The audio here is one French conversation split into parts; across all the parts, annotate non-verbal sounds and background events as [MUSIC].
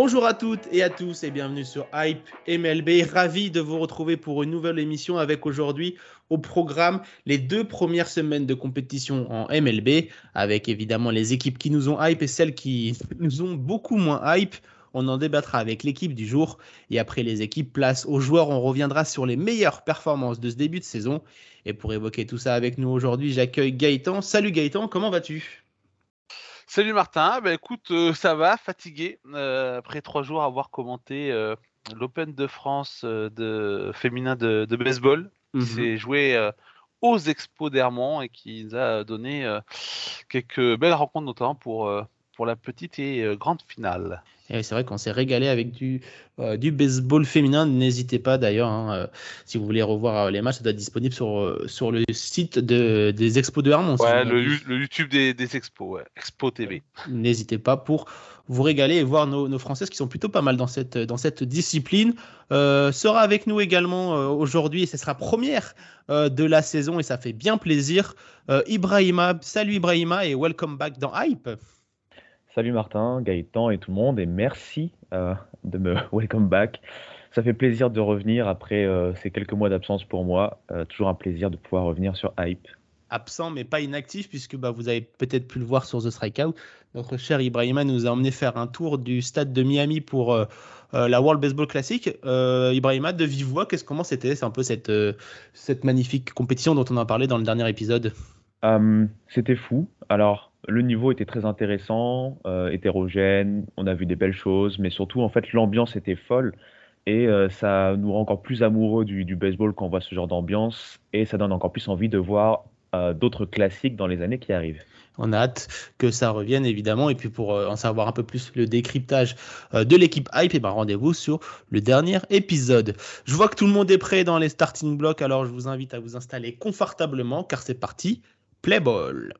Bonjour à toutes et à tous et bienvenue sur Hype MLB. Ravi de vous retrouver pour une nouvelle émission avec aujourd'hui au programme les deux premières semaines de compétition en MLB avec évidemment les équipes qui nous ont hype et celles qui nous ont beaucoup moins hype. On en débattra avec l'équipe du jour et après les équipes place aux joueurs, on reviendra sur les meilleures performances de ce début de saison. Et pour évoquer tout ça avec nous aujourd'hui, j'accueille Gaëtan. Salut Gaëtan, comment vas-tu? Salut Martin, bah écoute, euh, ça va, fatigué euh, après trois jours à avoir commenté euh, l'Open de France de féminin de, de baseball qui Mhm. s'est joué aux Expos d'Hermont et qui nous a donné quelques belles rencontres notamment pour pour la petite et euh, grande finale. Et c'est vrai qu'on s'est régalé avec du, euh, du baseball féminin. N'hésitez pas d'ailleurs, hein, euh, si vous voulez revoir euh, les matchs, ça doit être disponible sur, euh, sur le site de, des Expos de Hermont. Ouais, le, YouTube des, des Expos, ouais. Expo TV. N'hésitez pas pour vous régaler et voir nos, nos Françaises qui sont plutôt pas mal dans cette, dans cette discipline. Euh, sera avec nous également euh, aujourd'hui et ce sera première euh, de la saison et ça fait bien plaisir. Euh, Ibrahima, salut Ibrahima et welcome back dans Hype. Salut Martin, Gaëtan et tout le monde, et merci euh, de me [LAUGHS] welcome back. Ça fait plaisir de revenir après euh, ces quelques mois d'absence pour moi. Euh, toujours un plaisir de pouvoir revenir sur Hype. absent mais pas inactif puisque bah, vous avez peut-être pu le voir sur The Strikeout. Notre cher Ibrahima nous a emmené faire un tour du stade de Miami pour la World Baseball Classic. Ibrahima, de vive voix, qu'est-ce comment c'était? C'est un peu cette, cette magnifique compétition dont on a parlé dans le dernier épisode. C'était fou. Alors, le niveau était très intéressant, euh, hétérogène, on a vu des belles choses, mais surtout, en fait, l'ambiance était folle. Et euh, ça nous rend encore plus amoureux du, baseball quand on voit ce genre d'ambiance. Et ça donne encore plus envie de voir euh, d'autres classiques dans les années qui arrivent. On a hâte que ça revienne évidemment. Et puis pour en savoir un peu plus le décryptage de l'équipe Hype, et ben rendez-vous sur le dernier épisode. Je vois que tout le monde est prêt dans les starting blocks, alors je vous invite à vous installer confortablement car c'est parti. Play ball.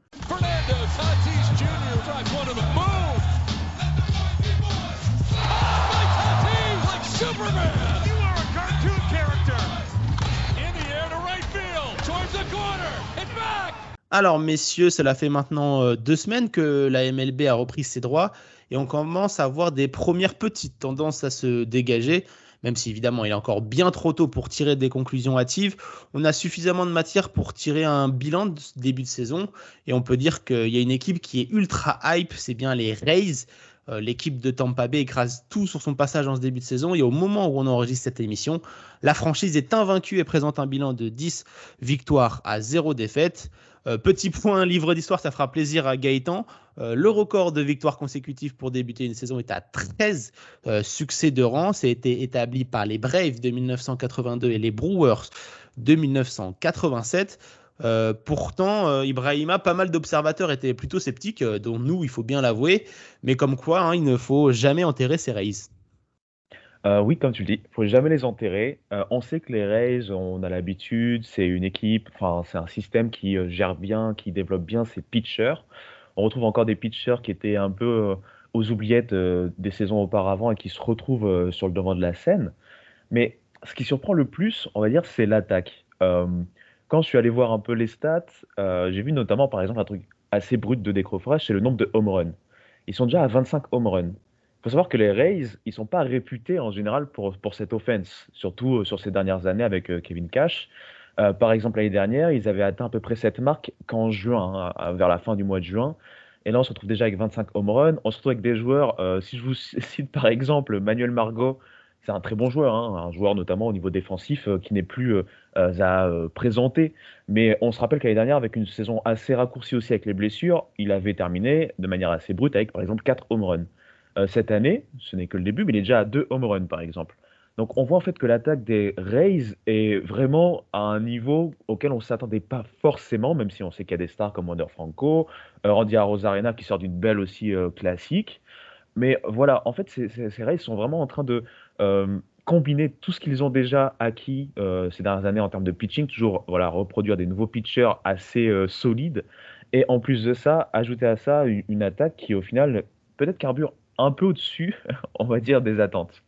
Alors, messieurs, cela fait maintenant euh, deux semaines que la MLB a repris ses droits et on commence à voir des premières petites tendances à se dégager. Même si évidemment il est encore bien trop tôt pour tirer des conclusions hâtives, on a suffisamment de matière pour tirer un bilan de ce début de saison. Et on peut dire qu'il y a une équipe qui est ultra hype, c'est bien les Rays. Euh, L'équipe de Tampa Bay écrase tout sur son passage en ce début de saison. Et au moment où on enregistre cette émission, la franchise est invaincue et présente un bilan de 10 victoires à 0 défaites. Euh, petit point, livre d'histoire, ça fera plaisir à Gaëtan. Euh, le record de victoires consécutives pour débuter une saison est à 13 euh, succès de rang. Été établi par les Braves de 1982 et les Brewers de 1987. Euh, pourtant, Ibrahima, pas mal d'observateurs étaient plutôt sceptiques, dont nous, il faut bien l'avouer. Mais comme quoi, hein, il ne faut jamais enterrer ses Rays. Euh, oui, comme tu le dis, faut jamais les enterrer. Euh, on sait que les Rays, on a l'habitude, c'est une équipe, c'est un système qui euh, gère bien, qui développe bien ses pitchers. On retrouve encore des pitchers qui étaient un peu aux oubliettes des saisons auparavant et qui se retrouvent sur le devant de la scène. Mais ce qui surprend le plus, on va dire, c'est l'attaque. Quand je suis allé voir un peu les stats, j'ai vu notamment, par exemple, un truc assez brut de décrochage, c'est le nombre de home runs. Ils sont déjà à 25 home runs. Il faut savoir que les Rays, ils sont pas réputés en général pour, pour cette offense, surtout euh, sur ces dernières années avec euh, Kevin Cash. Euh, par exemple, l'année dernière, ils avaient atteint à peu près cette marque qu'en juin, hein, vers la fin du mois de juin. Et là, on se retrouve déjà avec 25 home runs. On se retrouve avec des joueurs, si je vous [LAUGHS] cite par exemple Manuel Margot, c'est un très bon joueur, hein, un joueur notamment au niveau défensif qui n'est plus à présenter. Mais on se rappelle qu'année dernière, avec une saison assez raccourcie aussi avec les blessures, il avait terminé de manière assez brute avec par exemple 4 home runs. Euh, cette année, ce n'est que le début, mais il est déjà à 2 home runs par exemple. Donc on voit en fait que l'attaque des Rays est vraiment à un niveau auquel on ne s'attendait pas forcément, même si on sait qu'il y a des stars comme Wander Franco, euh, Randy Arozarena qui sort d'une belle aussi euh, classique. Mais voilà, en fait, ces, Rays sont vraiment en train de combiner tout ce qu'ils ont déjà acquis ces dernières années en termes de pitching, toujours voilà, reproduire des nouveaux pitchers assez solides. Et en plus de ça, ajouter à ça une, attaque qui, au final, peut-être carbure un peu au-dessus, [LAUGHS] on va dire, des attentes.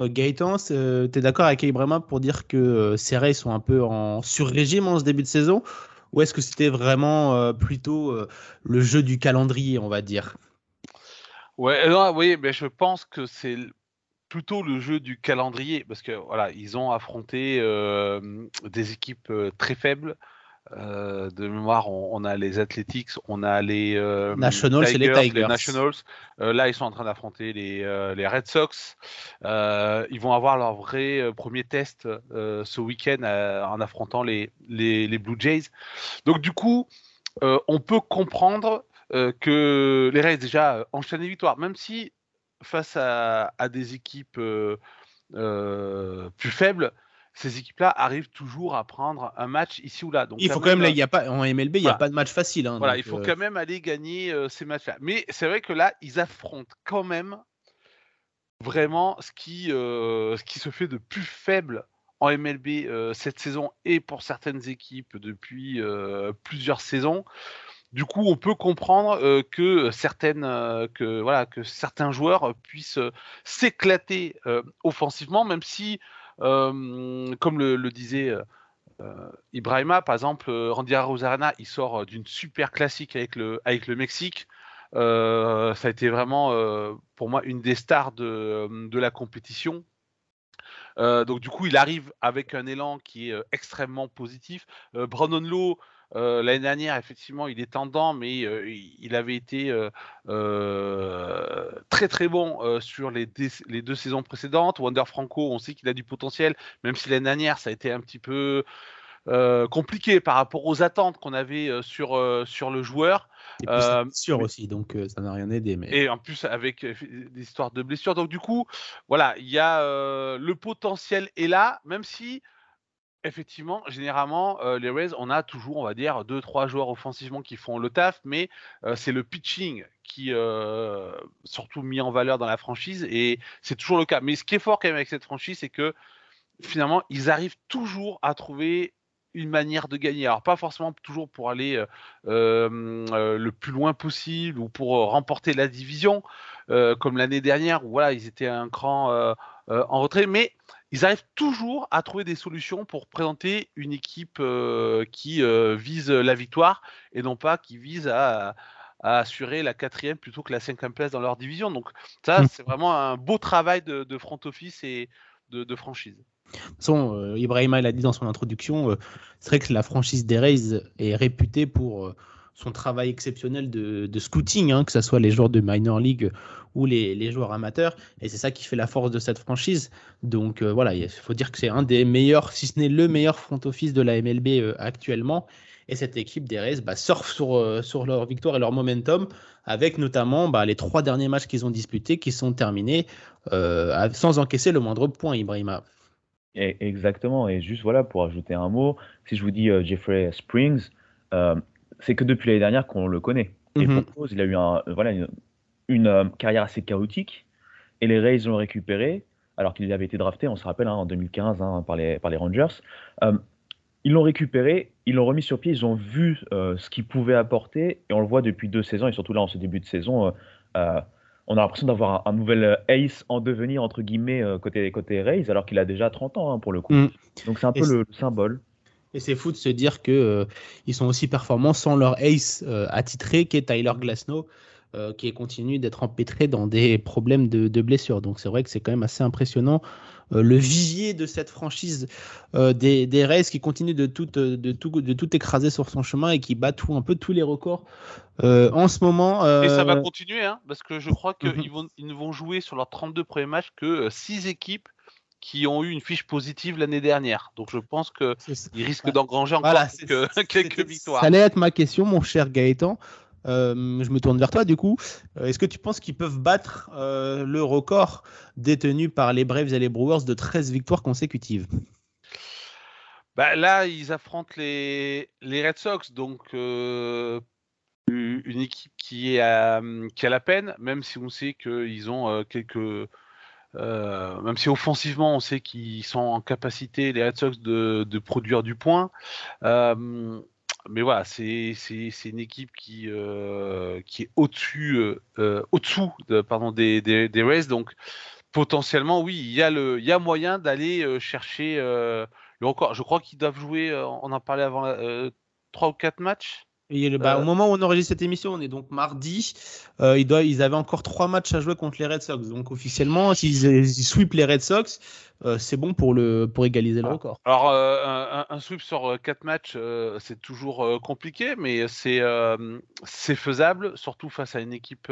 Euh, Gaëtan, tu es d'accord avec Ibrahima pour dire que euh, ces Rays sont un peu en sur-régime en ce début de saison? Ou est-ce que c'était vraiment euh, plutôt le jeu du calendrier, on va dire? Ouais, oui, mais je pense que c'est plutôt le jeu du calendrier parce que voilà, ils ont affronté des équipes très faibles. Euh, de mémoire, on, a les Athletics, on a les euh, Nationals et les Tigers. Nationals. Euh, là, ils sont en train d'affronter les, les, Red Sox. ils vont avoir leur vrai premier test ce week-end en affrontant les, les, les, Blue Jays. Donc, du coup, on peut comprendre que les Rays déjà enchaînent les victoires, même si face à, à des équipes plus faibles, ces équipes-là arrivent toujours à prendre un match ici ou là. Donc, il faut quand même, là, il y a pas, en MLB, il n'y a pas de match facile. Hein, voilà, il faut euh, quand même aller gagner euh, ces matchs-là. Mais c'est vrai que là, ils affrontent quand même vraiment ce qui, euh, ce qui se fait de plus faible en MLB cette saison et pour certaines équipes depuis plusieurs saisons. Du coup, on peut comprendre que certaines, que voilà, que certains joueurs puissent s'éclater offensivement, même si comme le, disait euh, Ibrahima, par exemple, Randy Rosarena, il sort d'une super classique avec le, Mexique. ça a été vraiment pour moi une des stars de, de la compétition. donc du coup, il arrive avec un élan qui est extrêmement positif. Brandon Lowe, euh, l'année dernière, effectivement, il est tendant, mais euh, il avait été euh, très très bon sur les, les, deux saisons précédentes. Wander Franco, on sait qu'il a du potentiel, même si l'année dernière, ça a été un petit peu compliqué par rapport aux attentes qu'on avait sur, sur le joueur. Et sûr aussi, donc ça n'a rien aidé. Mais... Et en plus avec des histoires de blessures. Donc du coup, voilà, il y a le potentiel est là, même si effectivement, généralement, euh, les Rays, on a toujours, on va dire, deux, trois joueurs offensivement qui font le taf, mais euh, c'est le pitching qui, euh, surtout mis en valeur dans la franchise, et c'est toujours le cas. Mais ce qui est fort quand même avec cette franchise, c'est que finalement, ils arrivent toujours à trouver une manière de gagner. Alors pas forcément toujours pour aller le plus loin possible ou pour remporter la division, comme l'année dernière où voilà ils étaient un cran en retrait, mais ils arrivent toujours à trouver des solutions pour présenter une équipe euh, qui euh, vise la victoire et non pas qui vise à, assurer la quatrième plutôt que la cinquième place dans leur division. Donc ça, mm. c'est vraiment un beau travail de, front office et de, franchise. De toute façon, euh, Ibrahima l'a dit dans son introduction, c'est vrai que la franchise des Rays est réputée pour son travail exceptionnel de, scouting, hein, que ce soit les joueurs de minor league ou les, joueurs amateurs. Et c'est ça qui fait la force de cette franchise. Donc euh, voilà, il faut dire que c'est un des meilleurs, si ce n'est le meilleur front office de la MLB euh, actuellement. Et cette équipe des Rays bah, surfe sur, euh, sur leur victoire et leur momentum, avec notamment bah, les trois derniers matchs qu'ils ont disputés qui sont terminés sans encaisser le moindre point, Ibrahima. Exactement. Et juste voilà, pour ajouter un mot, si je vous dis Jeffrey Springs, c'est que depuis l'année dernière qu'on le connaît. Et pour cause, il a eu un, voilà, une, euh, carrière assez chaotique. Et les Rays l'ont récupéré, alors qu'il avait été drafté, on se rappelle, hein, en 2015 hein, par, les, par les Rangers. Euh, ils l'ont récupéré, ils l'ont remis sur pied, ils ont vu euh, ce qu'il pouvait apporter, et on le voit depuis deux saisons, et surtout là en ce début de saison, on a l'impression d'avoir un, nouvel ace en devenir, entre guillemets, côté, côté Rays, alors qu'il a déjà 30 ans hein, pour le coup. Mm. Donc c'est un peu le symbole. Et c'est fou de se dire qu'ils euh, sont aussi performants sans leur ace euh, attitré qui est Tyler Glasnow, euh, qui continue d'être empêtré dans des problèmes de, de blessures. Donc c'est vrai que c'est quand même assez impressionnant. le vivier de cette franchise des, des Rays qui continue de tout, de, tout, de tout écraser sur son chemin et qui bat tout, un peu tous les records en ce moment. Et ça va continuer, hein, parce que je crois qu'ils mhm. vont, ils ne vont jouer sur leurs 32 premiers matchs que 6 équipes qui ont eu une fiche positive l'année dernière. Donc je pense qu'ils risquent d'engranger encore quelques, [LAUGHS] victoires. Ça allait être ma question, mon cher Gaëtan. Euh, je me tourne vers toi du coup. Euh, est-ce que tu penses qu'ils peuvent battre euh, le record détenu par les Braves et les Brewers de 13 victoires consécutives? Bah, Là, ils affrontent les, les Red Sox, donc une équipe qui est à, qui a la peine, même si on sait qu'ils ont quelques même si offensivement, on sait qu'ils sont en capacité, les Red Sox, de, produire du point. mais voilà, c'est une équipe qui, qui est au-dessus, au-dessous des, des, Rays. Donc, potentiellement, oui, il y a, moyen d'aller chercher le record. Je crois qu'ils doivent jouer, on en parlait avant, trois ou quatre matchs bah, au euh. moment où on enregistre cette émission, on est donc mardi. Euh, ils, ils, avaient encore trois matchs à jouer contre les Red Sox. Donc officiellement, s'ils sweep les Red Sox, euh, c'est bon pour, le, pour égaliser le ah. record. Alors un, sweep sur quatre matchs, c'est toujours compliqué, mais c'est faisable, surtout face à une équipe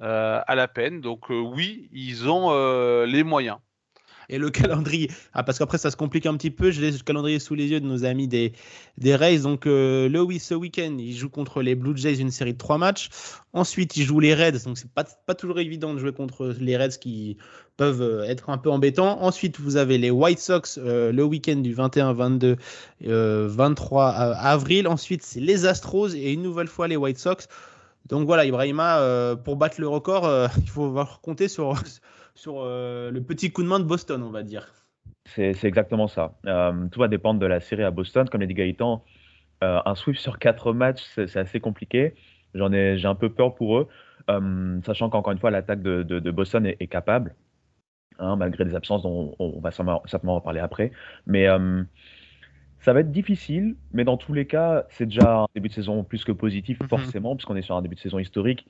à la peine. Donc oui, ils ont les moyens et le [LAUGHS] calendrier. Ah, parce qu'après, ça se complique un petit peu. Laisse le calendrier sous les yeux de nos amis des, des Rays. Donc, euh, le, ce week-end, ils jouent contre les Blue Jays une série de trois matchs. Ensuite, ils jouent les Reds. Donc, c'est pas, pas toujours évident de jouer contre les Reds qui peuvent euh, être un peu embêtants. Ensuite, vous avez les White Sox euh, le week-end du 21, 22, 23 avril. Ensuite, c'est les Astros et une nouvelle fois les White Sox. Donc voilà, Ibrahima, pour battre le record, [LAUGHS] il faut compter sur, sur euh, le petit coup de main de Boston, on va dire. C'est exactement ça. Euh, tout va dépendre de la série à Boston. Comme l'a dit Gaëtan, euh, un sweep sur quatre matchs, c'est assez compliqué. J'en ai, j'ai un peu peur pour eux, sachant qu'encore une fois, l'attaque de, Boston est, capable, hein, malgré des absences dont on, va certainement en parler après. Mais ça va être difficile, mais dans tous les cas, c'est déjà un début de saison plus que positif, mm-hmm. forcément, puisqu'on est sur un début de saison historique.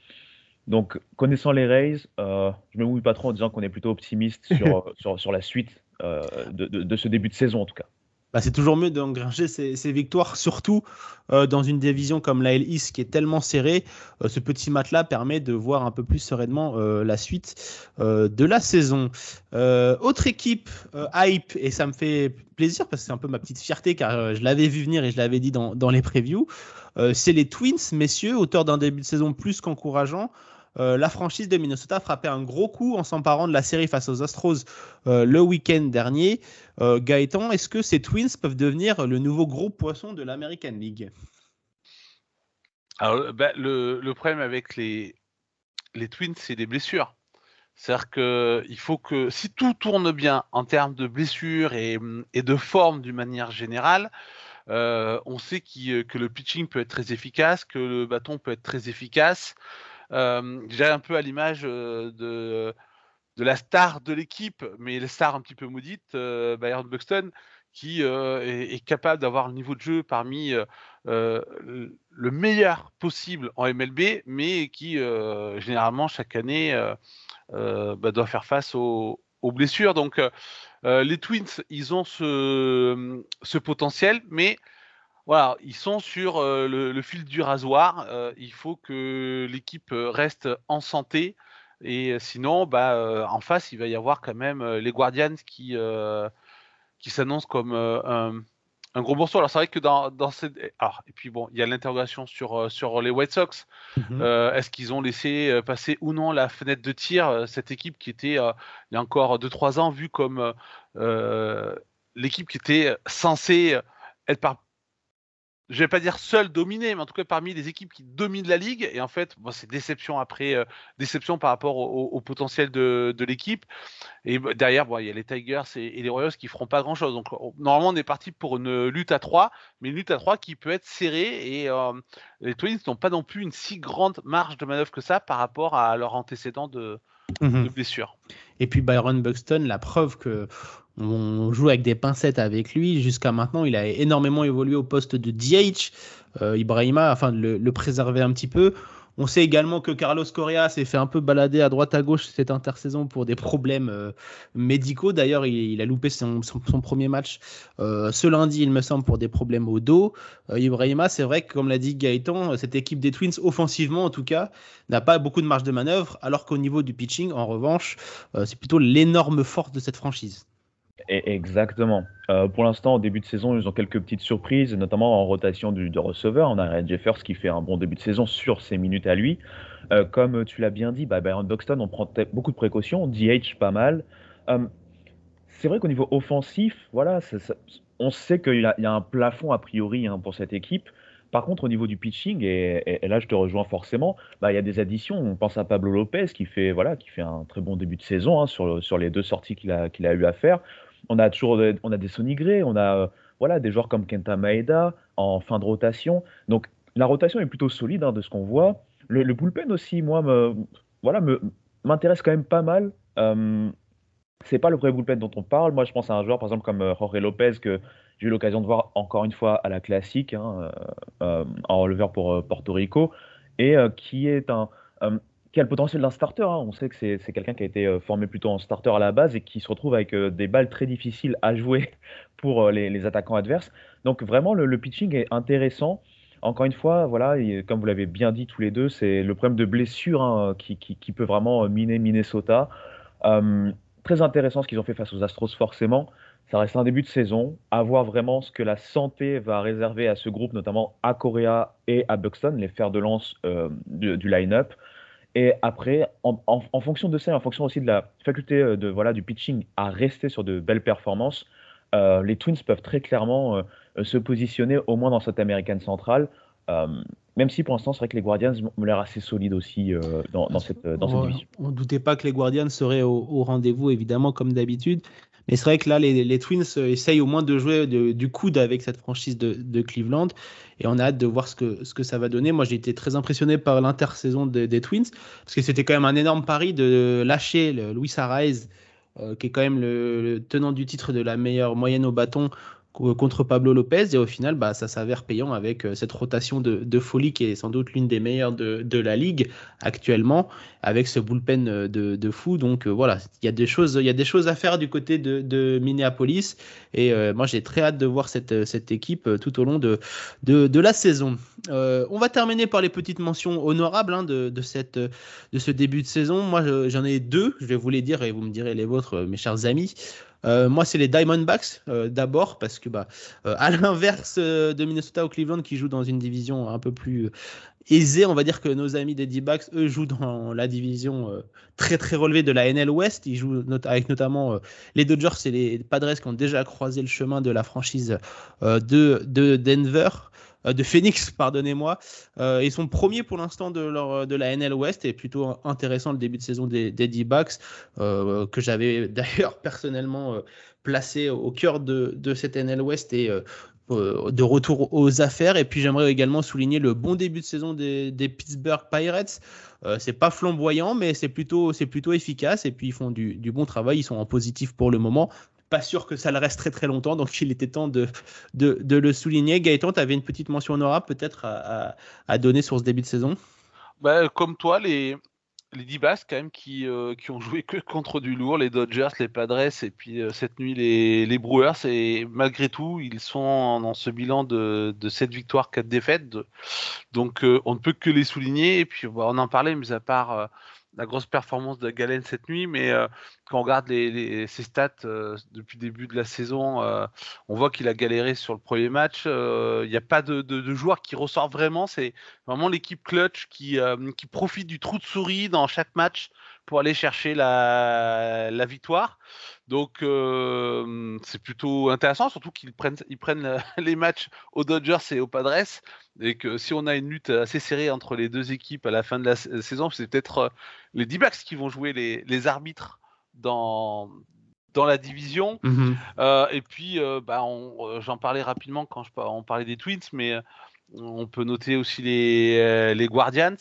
Donc, connaissant les Rays, euh, je me mouille pas trop en disant qu'on est plutôt optimiste sur, [LAUGHS] sur, sur, la suite euh, de, de, ce début de saison, en tout cas. Bah, c'est toujours mieux d'engranger ces, ces, victoires, surtout euh, dans une division comme la East qui est tellement serrée. ce petit match-là permet de voir un peu plus sereinement la suite de la saison. autre équipe hype, et ça me fait plaisir parce que c'est un peu ma petite fierté car je l'avais vu venir et je l'avais dit dans, dans les previews. c'est les Twins, messieurs, auteurs d'un début de saison plus qu'encourageant. Euh, la franchise de Minnesota frappait un gros coup en s'emparant de la série face aux Astros euh, le week-end dernier. Euh, Gaëtan, est-ce que ces Twins peuvent devenir le nouveau gros poisson de l'American League? Alors, bah, le, problème avec les, les Twins, c'est des blessures. C'est-à-dire qu'il faut que si tout tourne bien en termes de blessures et, de forme d'une manière générale, on sait que le pitching peut être très efficace, que le bâton peut être très efficace. Euh, j'ai un peu à l'image euh, de, la star de l'équipe, mais la star un petit peu maudite, euh, Bayern Buxton, qui est, capable d'avoir le niveau de jeu parmi le meilleur possible en MLB, mais qui généralement chaque année bah, doit faire face aux, blessures. Donc les Twins, ils ont ce potentiel, mais voilà, ils sont sur le, fil du rasoir. il faut que l'équipe reste en santé. Et sinon, bah, en face, il va y avoir quand même les Guardians qui, qui s'annoncent comme un, gros morceau. Alors, c'est vrai que dans, dans cette. Alors, et puis bon, il y a l'interrogation sur, sur les White Sox. Mmh est-ce qu'ils ont laissé passer ou non la fenêtre de tir Cette équipe qui était, il y a encore 2-3 ans, vue comme l'équipe qui était censée être par je vais pas dire seul dominé, mais en tout cas parmi les équipes qui dominent la ligue. Et en fait, bon, c'est déception après euh, déception par rapport au, potentiel de, l'équipe. Et derrière, bon, il y a les Tigers et, les Royals qui feront pas grand chose. Donc normalement, on est parti pour une lutte à 3, mais une lutte à 3 qui peut être serrée. Et euh, les Twins n'ont pas non plus une si grande marge de manœuvre que ça par rapport à leur antécédent de, mhm. de blessure. Et puis Byron Buxton, la preuve que on joue avec des pincettes avec lui. Jusqu'à maintenant, il a énormément évolué au poste de DH. Euh, Ibrahima, afin de le, préserver un petit peu. On sait également que Carlos Correa s'est fait un peu balader à droite à gauche cette intersaison pour des problèmes euh, médicaux. D'ailleurs, il, a loupé son, premier match euh, ce lundi, il me semble, pour des problèmes au dos. Ibrahima, c'est vrai que, comme l'a dit Gaëtan, cette équipe des Twins, offensivement en tout cas, n'a pas beaucoup de marge de manœuvre, alors qu'au niveau du pitching, en revanche, c'est plutôt l'énorme force de cette franchise. Exactement. Euh, pour l'instant, au début de saison, ils ont quelques petites surprises, notamment en rotation de receveur. On a Red Jeffers qui fait un bon début de saison sur ses minutes à lui. Euh, comme tu l'as bien dit, bah, Byron on prend beaucoup de précautions. DH, pas mal. Euh, c'est vrai qu'au niveau offensif, voilà, on sait qu'il y, a un plafond a priori hein, pour cette équipe. Par contre, au niveau du pitching, et, là je te rejoins forcément, bah, il y a des additions. On pense à Pablo Lopez qui fait, voilà, qui fait un très bon début de saison hein, sur, sur les deux sorties qu'il a, qu'il a eu à faire. On a toujours on a des Sonny Gray, on a voilà, des joueurs comme Kenta Maeda en fin de rotation. Donc la rotation est plutôt solide hein, de ce qu'on voit. Le, bullpen aussi, moi, me, voilà, m'intéresse quand même pas mal. Euh, c'est pas le vrai bullpen dont on parle. Moi, je pense à un joueur, par exemple, comme euh, Jorge Lopez, que j'ai eu l'occasion de voir encore une fois à la classique, hein, euh, euh, en releveur pour Porto Rico, et qui est un. Qui le potentiel d'un starter. Hein. On sait que c'est quelqu'un qui a été formé plutôt en starter à la base et qui se retrouve avec des balles très difficiles à jouer [LAUGHS] pour les, attaquants adverses. Donc, vraiment, le, pitching est intéressant. Encore une fois, voilà, comme vous l'avez bien dit tous les deux, c'est le problème de blessure hein, qui, peut vraiment miner Minnesota très intéressant ce qu'ils ont fait face aux Astros, forcément. Ça reste un début de saison. À voir vraiment ce que la santé va réserver à ce groupe, notamment à Correa et à Buxton, les fers de lance euh, du, line-up. Et après, en, fonction de ça, en fonction aussi de la faculté euh, de, voilà, du pitching à rester sur de belles performances, euh, les Twins peuvent très clairement se positionner au moins dans cette américaine centrale. Même si pour l'instant, c'est vrai que les Guardians ont l'air assez solides aussi euh, dans, cette, dans cette division. On ne doutait pas que les Guardians seraient au, rendez-vous, évidemment, comme d'habitude. Mais c'est vrai que là, les, Twins euh, essayent au moins de jouer du coude avec cette franchise de, Cleveland. Et on a hâte de voir ce que, ça va donner. Moi, j'ai été très impressionné par l'intersaison des Twins. Parce que c'était quand même un énorme pari de lâcher le Luis Arraez, euh, qui est quand même le, tenant du titre de la meilleure moyenne au bâton contre Pablo Lopez et au final bah, ça s'avère payant avec euh, cette rotation de, folie qui est sans doute l'une des meilleures de, la ligue actuellement avec ce bullpen euh, de, fou. Donc euh, voilà il y a des choses à faire du côté de, Minneapolis. Et moi j'ai très hâte de voir cette, équipe tout au long de, de, la saison. On va terminer par les petites mentions honorables hein, de, de ce début de saison. Moi j'en ai deux je vais vous les dire et vous me direz les vôtres mes chers amis euh, moi, c'est les Diamondbacks euh, d'abord parce que, bah, euh, à [LAUGHS] l'inverse de Minnesota ou Cleveland qui jouent dans une division un peu plus aisée, on va dire que nos amis des D-Backs, eux, jouent dans la division très très relevée de la NL West. Ils jouent avec notamment les Dodgers et les Padres qui ont déjà croisé le chemin de la franchise de, de Denver. Euh, de Phoenix, pardonnez-moi. Euh, ils sont premiers pour l'instant de, la NL West et plutôt intéressant le début de saison des, des D-Backs euh, que j'avais [LAUGHS] d'ailleurs personnellement placé au cœur de, cette NL West et de retour aux affaires. Et puis j'aimerais également souligner le bon début de saison des, Pittsburgh Pirates. c'est pas flamboyant, mais c'est plutôt, plutôt efficace. Et puis ils font du, du, bon travail. Ils sont en positif pour le moment pas sûr que ça le reste très très longtemps, donc il était temps de, de, le souligner. Gaëtan, tu avais une petite mention honorable peut-être à, donner sur ce début de saison? Bah, Comme toi, les, les D-Bas quand même qui, euh, qui ont joué que contre du lourd, les Dodgers, les Padres et puis euh, cette nuit les, les Brewers et malgré tout ils sont dans ce bilan de, de 7 victoires, 4 défaites donc euh, on ne peut que les souligner et puis on en parlait mis à part la grosse performance de Galen cette nuit, mais euh, quand on regarde les, ses stats euh, depuis le début de la saison, euh, on voit qu'il a galéré sur le premier match. Il n'y a pas de, joueur qui ressort vraiment. C'est vraiment l'équipe clutch qui, profite du trou de souris dans chaque match pour aller chercher la victoire. Donc c'est plutôt intéressant, surtout qu'ils prennent, ils prennent [LAUGHS] les matchs aux Dodgers et aux Padres, et que si on a une lutte assez serrée entre les deux équipes à la fin de la saison, c'est peut-être les D-backs qui vont jouer les, les, arbitres dans dans la division. Mmh et puis, bah, j'en parlais rapidement quand je, on parlait des Twins, mais on peut noter aussi les, les Guardians.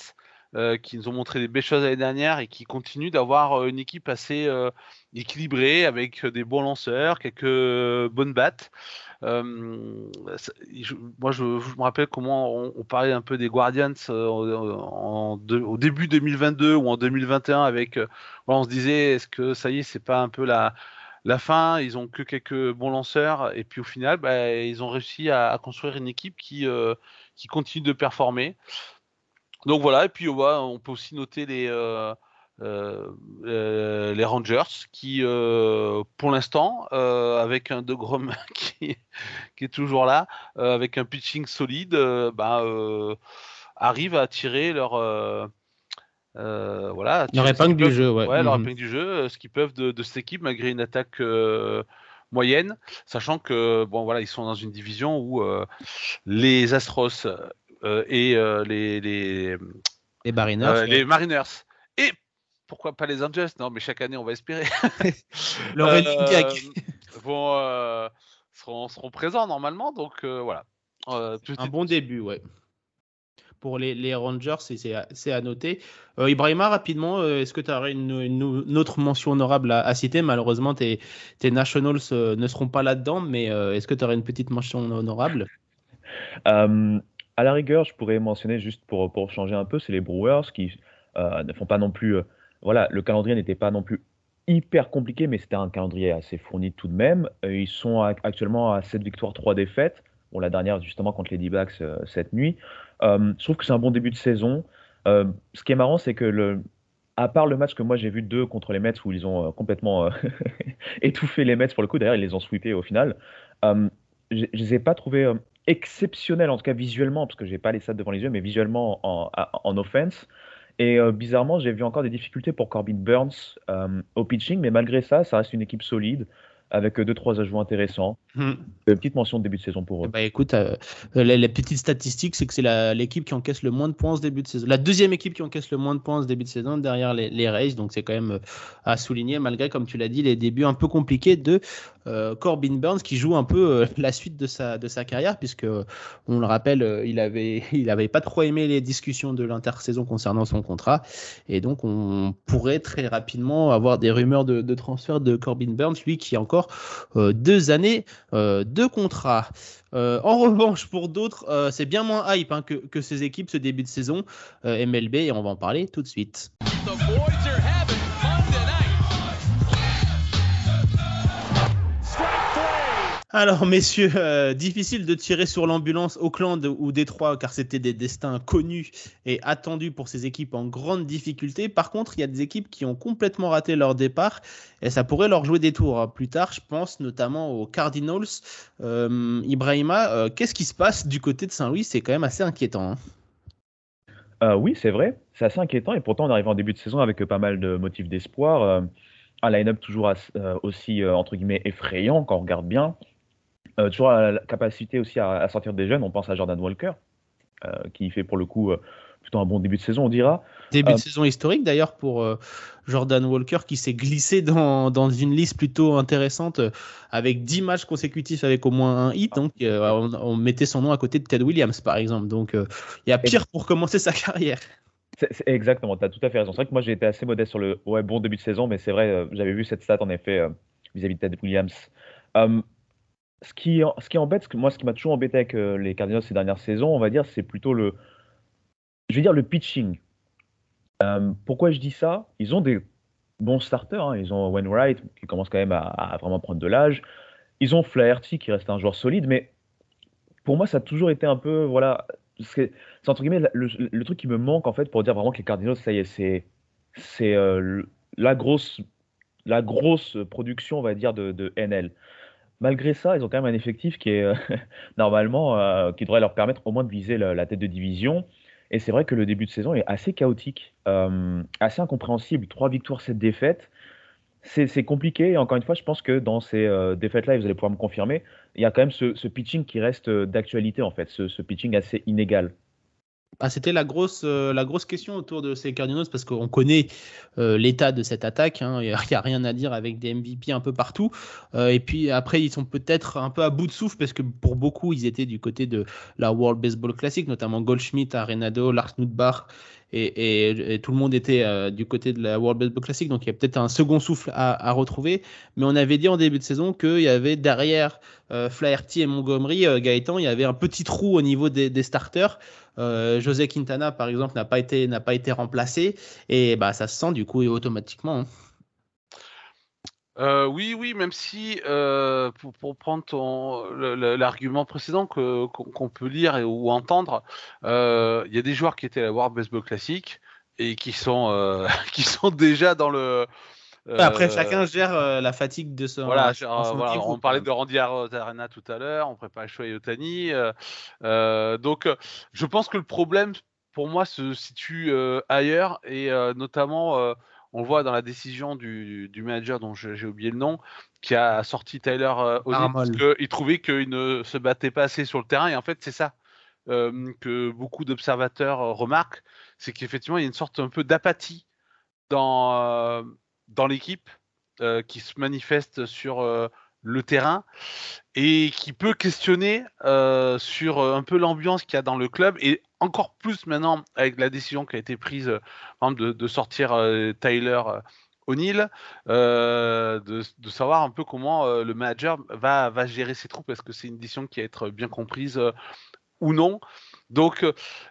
Euh, qui nous ont montré des belles choses l'année dernière et qui continuent d'avoir euh, une équipe assez euh, équilibrée avec des bons lanceurs, quelques bonnes battes. moi, je, me rappelle comment on, parlait un peu des Guardians en, au début 2022 ou en 2021 avec, on se disait, est-ce que ça y est, c'est pas un peu la, fin, ils ont que quelques bons lanceurs et puis au final, bah, ils ont réussi à, à, construire une équipe qui, qui continue de performer. Donc voilà, et puis on peut aussi noter les, euh, euh, euh, les Rangers qui, pour l'instant, avec un De Grom [LAUGHS] qui, qui, est toujours là, avec un pitching solide, bah, arrivent à tirer leur. voilà, leur épingle du jeu, ouais. ouais leur mhm. épingle du jeu, ce qu'ils peuvent de, de, cette équipe malgré une attaque moyenne, sachant que bon voilà, ils sont dans une division où les Astros et les les, les Mariners, les Mariners et pourquoi pas les Angels? Non, mais chaque année, on va espérer. [LAUGHS] Le euh, vont, seront, seront, présents normalement, donc voilà. Un bon début, ouais pour les, les Rangers, c'est à noter. Euh, Ibrahima, rapidement, euh, est-ce que tu aurais une, autre mention honorable à, citer? Malheureusement, tes, tes Nationals euh, ne seront pas là-dedans, mais est-ce que tu aurais une petite mention honorable? À la rigueur, je pourrais mentionner juste pour, pour changer un peu, c'est les Brewers qui ne font pas non plus. Voilà, le calendrier n'était pas non plus hyper compliqué, mais c'était un calendrier assez fourni tout de même. ils sont actuellement à 7 victoires, 3 défaites. Bon, la dernière, justement, contre les D-Backs cette nuit. Euh, je trouve que c'est un bon début de saison. Euh, ce qui est marrant, c'est que à part le match que moi j'ai vu deux contre les Mets où ils ont euh, complètement [LAUGHS] étouffé les Mets pour le coup, d'ailleurs ils les ont sweepés au final, je, ne les ai pas trouvés exceptionnels, en tout cas visuellement, parce que j'ai pas les stats devant les yeux, mais visuellement en, en offense. Et bizarrement, j'ai vu encore des difficultés pour Corbin Burns au pitching, mais malgré ça, ça reste une équipe solide avec deux trois ajouts intéressants. Hmm. Petite mention de début de saison pour eux. Bah écoute, euh, les, petites statistiques, c'est que c'est l'équipe qui encaisse le moins de points ce début de saison. La deuxième équipe qui encaisse le moins de points ce début de saison derrière les, les Rays, donc c'est quand même euh, à souligner malgré, comme tu l'as dit, les débuts un peu compliqués de euh, Corbin Burns qui joue un peu [LAUGHS] la suite de sa, de sa carrière puisque on le rappelle, il avait [LAUGHS] il avait pas trop aimé les discussions de l'intersaison concernant son contrat et donc on pourrait très rapidement avoir des rumeurs de, de transfert de Corbin Burns, lui qui a encore euh, deux années euh, de contrat. Euh, en [LAUGHS] revanche, pour d'autres, c'est bien moins hype hein, que, que, ces équipes ce début de saison MLB et on va en parler tout de suite. Alors, messieurs, euh, difficile de tirer sur l'ambulance Auckland ou Détroit car c'était des destins connus et attendus pour ces équipes en grande difficulté. Par contre, il y a des équipes qui ont complètement raté leur départ et ça pourrait leur jouer des tours hein. plus tard. Je pense notamment aux Cardinals. Euh, Ibrahima, euh, qu'est-ce qui se passe du côté de Saint-Louis? C'est quand même assez inquiétant. Hein. oui, c'est vrai, c'est assez inquiétant et pourtant on arrive en début de saison avec pas mal de motifs d'espoir. un line-up toujours aussi entre guillemets effrayant quand on regarde bien. Euh, toujours la, capacité aussi à, sortir des jeunes. On pense à Jordan Walker, euh, qui fait pour le coup euh, plutôt un bon début de saison, on dira. Début de saison historique d'ailleurs pour Jordan Walker qui s'est glissé dans, dans, une liste plutôt intéressante avec 10 matchs consécutifs avec au moins un hit. Donc on, mettait son nom à côté de Ted Williams par exemple. Donc il y a pire pour commencer sa [LAUGHS] carrière. exactement, tu as tout à fait raison. C'est vrai que moi j'ai été assez modeste sur le ouais, bon début de saison, mais c'est vrai, j'avais vu cette stat en effet vis-à-vis de Ted Williams ce qui, ce qui embête, moi, ce qui m'a toujours embêté avec euh, les Cardinals ces dernières saisons, on va dire, c'est plutôt le, je vais dire le pitching. Euh, pourquoi je dis ça? Ils ont des bons starters. Hein. Ils ont Wainwright qui commence quand même à, vraiment prendre de l'âge. Ils ont Flaherty qui reste un joueur solide, mais pour moi, ça a toujours été un peu, voilà, c'est entre guillemets le, truc qui me manque en fait pour dire vraiment que les Cardinals, ça y est, c'est c'est euh, la grosse la grosse production, on va dire, de, de NL malgré ça, ils ont quand même un effectif qui est euh, [LAUGHS] normalement euh, qui devrait leur permettre au moins de viser la, tête de division. Et c'est vrai que le début de saison est assez chaotique, euh, assez incompréhensible. Trois victoires, sept défaites. C'est compliqué. Et encore une fois, je pense que dans ces défaites-là, vous allez pouvoir me confirmer, il y a quand même ce, pitching qui reste d'actualité, en fait, ce pitching assez inégal. Ah, c'était la grosse, euh, la grosse question autour de ces Cardinals parce qu'on connaît euh, l'état de cette attaque. Hein. il n'y a, rien à dire avec des MVP un peu partout. Euh, et puis après, ils sont peut-être un peu à bout de souffle parce que pour beaucoup, ils étaient du côté de la World Baseball Classic, notamment Goldschmidt, Arenado, Lars Nutbach. Et, tout le monde était du côté de la World Baseball Classic. Donc il y a peut-être un second souffle à, retrouver. Mais on avait dit en début de saison qu'il y avait derrière Flaherty et Montgomery, Gaëtan, il y avait un petit trou au niveau des starters. Euh, José Quintana, par exemple, n'a pas été pas été remplacé et bah ça se sent du coup automatiquement. Hein. Euh, oui, oui, même si euh, pour, prendre l'argument précédent qu'on peut lire ou entendre, il y a des joueurs qui étaient à la World Baseball Classic et qui sont [LAUGHS] qui sont déjà dans le après, euh, chacun gère euh, la fatigue de son. Voilà, on parlait de Randy Arena tout à l'heure, on prépare Shohei Otani. Euh, donc, je pense que le problème, pour moi, se situe ailleurs et notamment on le voit dans la décision du, manager dont j'ai oublié le nom, qui a sorti Tyler euh, parce qu'il trouvait qu'il ne se battait pas assez sur le terrain. Et en fait, c'est ça que beaucoup d'observateurs remarquent, c'est qu'effectivement, il y a une sorte un peu d'apathie dans, dans l'équipe qui se manifeste sur le terrain et qui peut questionner euh, sur euh, un peu l'ambiance qu'il y a dans le club et encore plus maintenant avec la décision qui a été prise euh, de, sortir Tyler O'Neill, de, de, savoir un peu comment le manager va, va gérer ses troupes. Est-ce que c'est une décision qui va être bien comprise ou non? Donc,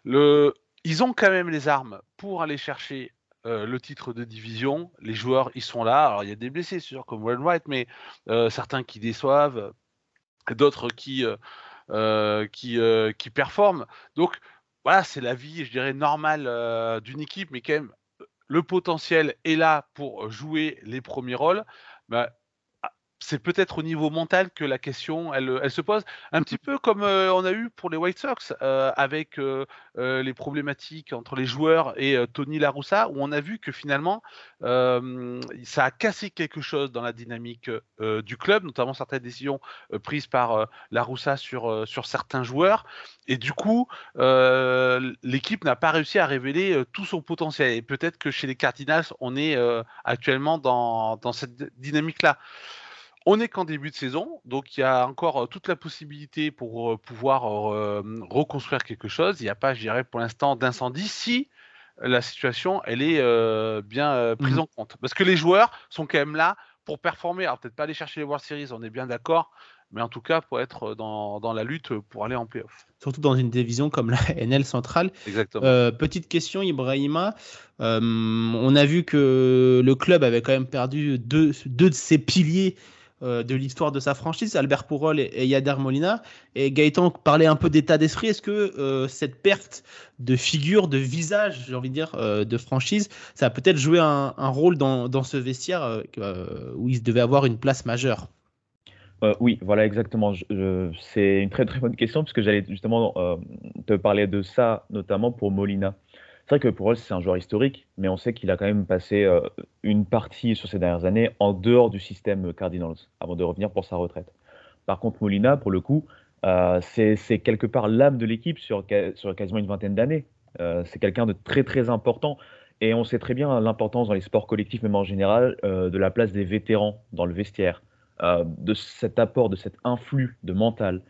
le, ils ont quand même les armes pour aller chercher euh, le titre de division. Les joueurs, ils sont là. Alors, il y a des blessés, sûr, comme Wayne White, mais euh, certains qui déçoivent, d'autres qui, euh, qui, qui performent. Donc, voilà, c'est la vie, je dirais, normale d'une équipe, mais quand même, le potentiel est là pour jouer les premiers rôles. Bah, c'est peut-être au niveau mental que la question elle, se pose. Un petit peu comme euh, on a eu pour les White Sox euh, avec euh, les problématiques entre les joueurs et Tony Laroussa où on a vu que finalement ça a cassé quelque chose dans la dynamique du club notamment certaines décisions prises par Laroussa sur sur certains joueurs. Et du coup l'équipe n'a pas réussi à révéler tout son potentiel. Et peut-être que chez les Cardinals on est actuellement dans, dans cette dynamique là on n'est qu'en début de saison, donc il y a encore euh, toute la possibilité pour euh, pouvoir euh, reconstruire quelque chose. Il n'y a pas, je dirais, pour l'instant d'incendie si la situation elle est bien prise mmh. en compte. Parce que les joueurs sont quand même là pour performer. Alors peut-être pas aller chercher les World Series, on est bien d'accord, mais en tout cas pour être dans, la lutte pour aller en playoff. Surtout dans une division comme la [LAUGHS] NL centrale. Exactement. petite question, Ibrahima. on a vu que le club avait quand même perdu deux, deux de ses piliers euh, de l'histoire de sa franchise, Albert Pourol et, Yader Molina. Et Gaëtan parlait un peu d'état d'esprit. Est-ce que euh, cette perte de figure, de visage, j'ai envie de dire, euh, de franchise, ça a peut-être joué un, rôle dans, ce vestiaire où il devait avoir une place majeure? Oui, voilà exactement. c'est une très très bonne question puisque j'allais justement te parler de ça, notamment pour Molina. C'est vrai que pour eux, c'est un joueur historique, mais on sait qu'il a quand même passé euh, une partie sur ces dernières années en dehors du système Cardinals avant de revenir pour sa retraite. Par contre, Molina, pour le coup, euh, c'est quelque part l'âme de l'équipe sur, sur, quasiment une vingtaine d'années. Euh, c'est quelqu'un de très très important. Et on sait très bien l'importance dans les sports collectifs, même en général, de la place des vétérans dans le vestiaire, de cet apport, de cet influx de mental.